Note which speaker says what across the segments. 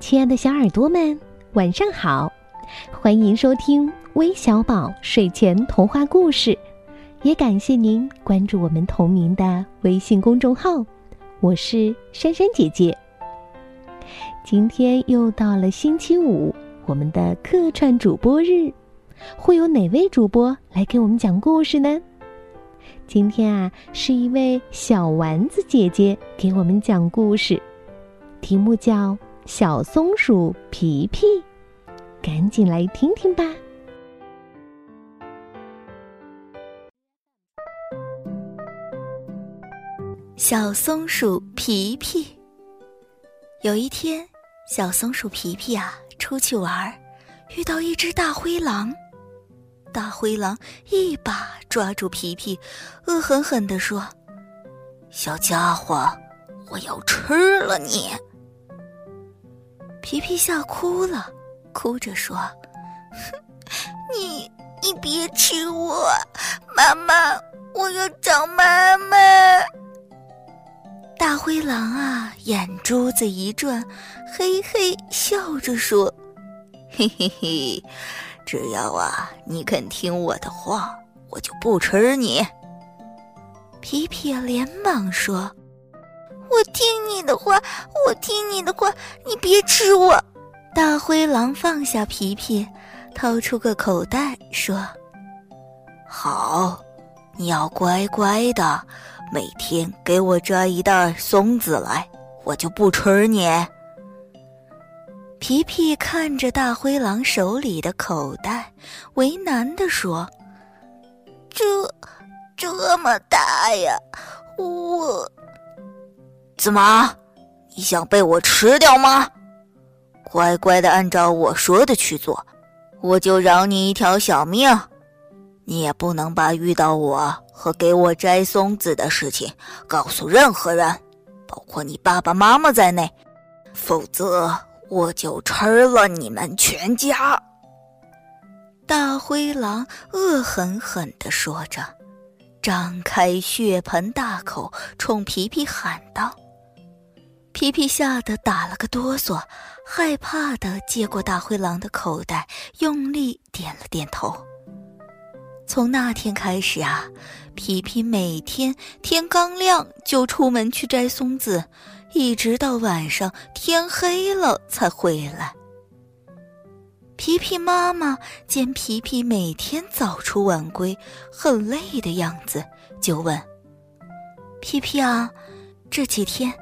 Speaker 1: 亲爱的小耳朵们，晚上好！欢迎收听微小宝睡前童话故事，也感谢您关注我们同名的微信公众号。我是珊珊姐姐。今天又到了星期五，我们的客串主播日，会有哪位主播来给我们讲故事呢？今天啊，是一位小丸子姐姐给我们讲故事，题目叫。小松鼠皮皮，赶紧来听听吧。
Speaker 2: 小松鼠皮皮，有一天，小松鼠皮皮啊出去玩，遇到一只大灰狼。大灰狼一把抓住皮皮，恶狠狠地说：“小家伙，我要吃了你！”皮皮吓哭了，哭着说：“你你别吃我，妈妈，我要找妈妈。”大灰狼啊，眼珠子一转，嘿嘿笑着说：“嘿嘿嘿，只要啊你肯听我的话，我就不吃你。”皮皮连忙说。我听你的话，我听你的话，你别吃我！大灰狼放下皮皮，掏出个口袋，说：“好，你要乖乖的，每天给我摘一袋松子来，我就不吃你。”皮皮看着大灰狼手里的口袋，为难地说：“这这么大呀，我……”怎么，你想被我吃掉吗？乖乖的按照我说的去做，我就饶你一条小命。你也不能把遇到我和给我摘松子的事情告诉任何人，包括你爸爸妈妈在内，否则我就吃了你们全家。大灰狼恶狠狠地说着，张开血盆大口，冲皮皮喊道。皮皮吓得打了个哆嗦，害怕的接过大灰狼的口袋，用力点了点头。从那天开始啊，皮皮每天天刚亮就出门去摘松子，一直到晚上天黑了才回来。皮皮妈妈见皮皮每天早出晚归，很累的样子，就问：“皮皮啊，这几天……”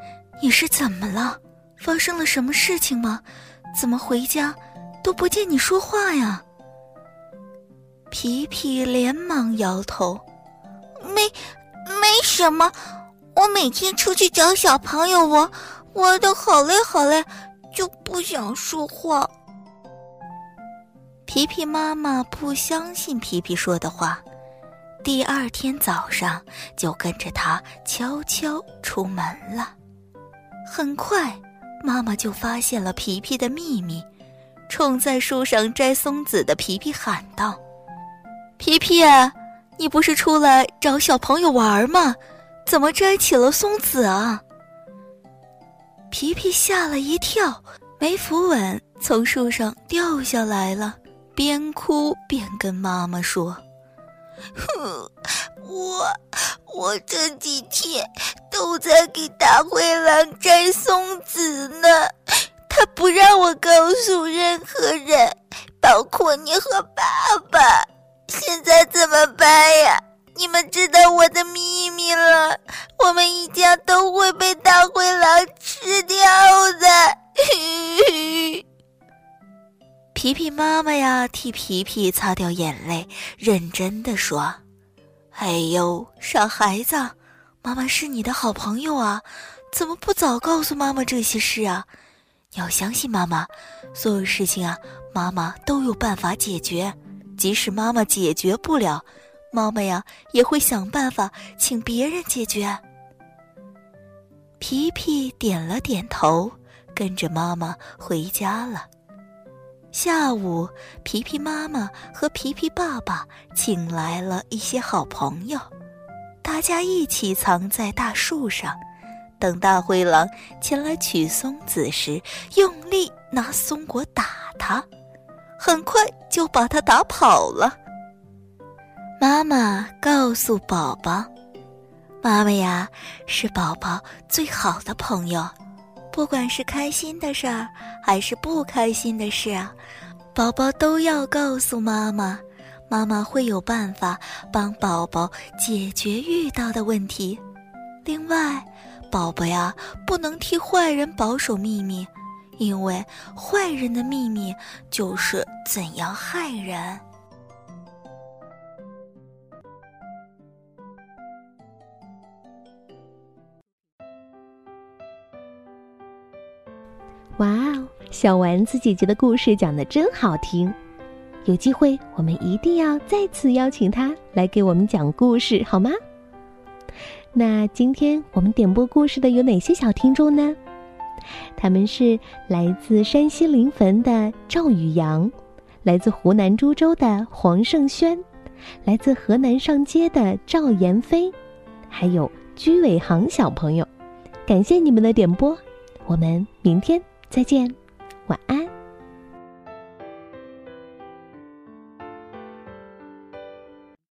Speaker 2: 你是怎么了？发生了什么事情吗？怎么回家都不见你说话呀？皮皮连忙摇头，没，没什么。我每天出去找小朋友玩，玩的好累好累，就不想说话。皮皮妈妈不相信皮皮说的话，第二天早上就跟着他悄悄出门了。很快，妈妈就发现了皮皮的秘密，冲在树上摘松子的皮皮喊道：“皮皮，你不是出来找小朋友玩吗？怎么摘起了松子啊？”皮皮吓了一跳，没扶稳，从树上掉下来了，边哭边跟妈妈说：“哼，我，我这几天……”都在给大灰狼子呢，他不让我告诉任何人，包括你和爸爸。现在怎么办呀？你们知道我的秘密了，我们一家都会被大灰狼吃掉的。皮皮妈妈呀，替皮皮擦掉眼泪，认真的说：“哎呦，傻孩子。”妈妈是你的好朋友啊，怎么不早告诉妈妈这些事啊？要相信妈妈，所有事情啊，妈妈都有办法解决。即使妈妈解决不了，妈妈呀也会想办法请别人解决。皮皮点了点头，跟着妈妈回家了。下午，皮皮妈妈和皮皮爸爸请来了一些好朋友。大家一起藏在大树上，等大灰狼前来取松子时，用力拿松果打他，很快就把他打跑了。妈妈告诉宝宝：“妈妈呀，是宝宝最好的朋友，不管是开心的事儿还是不开心的事啊，宝宝都要告诉妈妈，妈妈会有办法帮宝宝解决遇到的问题。另外。”宝宝呀，不能替坏人保守秘密，因为坏人的秘密就是怎样害人。
Speaker 1: 哇哦，小丸子姐姐的故事讲的真好听，有机会我们一定要再次邀请她来给我们讲故事，好吗？那今天我们点播故事的有哪些小听众呢？他们是来自山西临汾的赵宇阳，来自湖南株洲的黄胜轩，来自河南上街的赵妍飞，还有居伟航小朋友。感谢你们的点播，我们明天再见。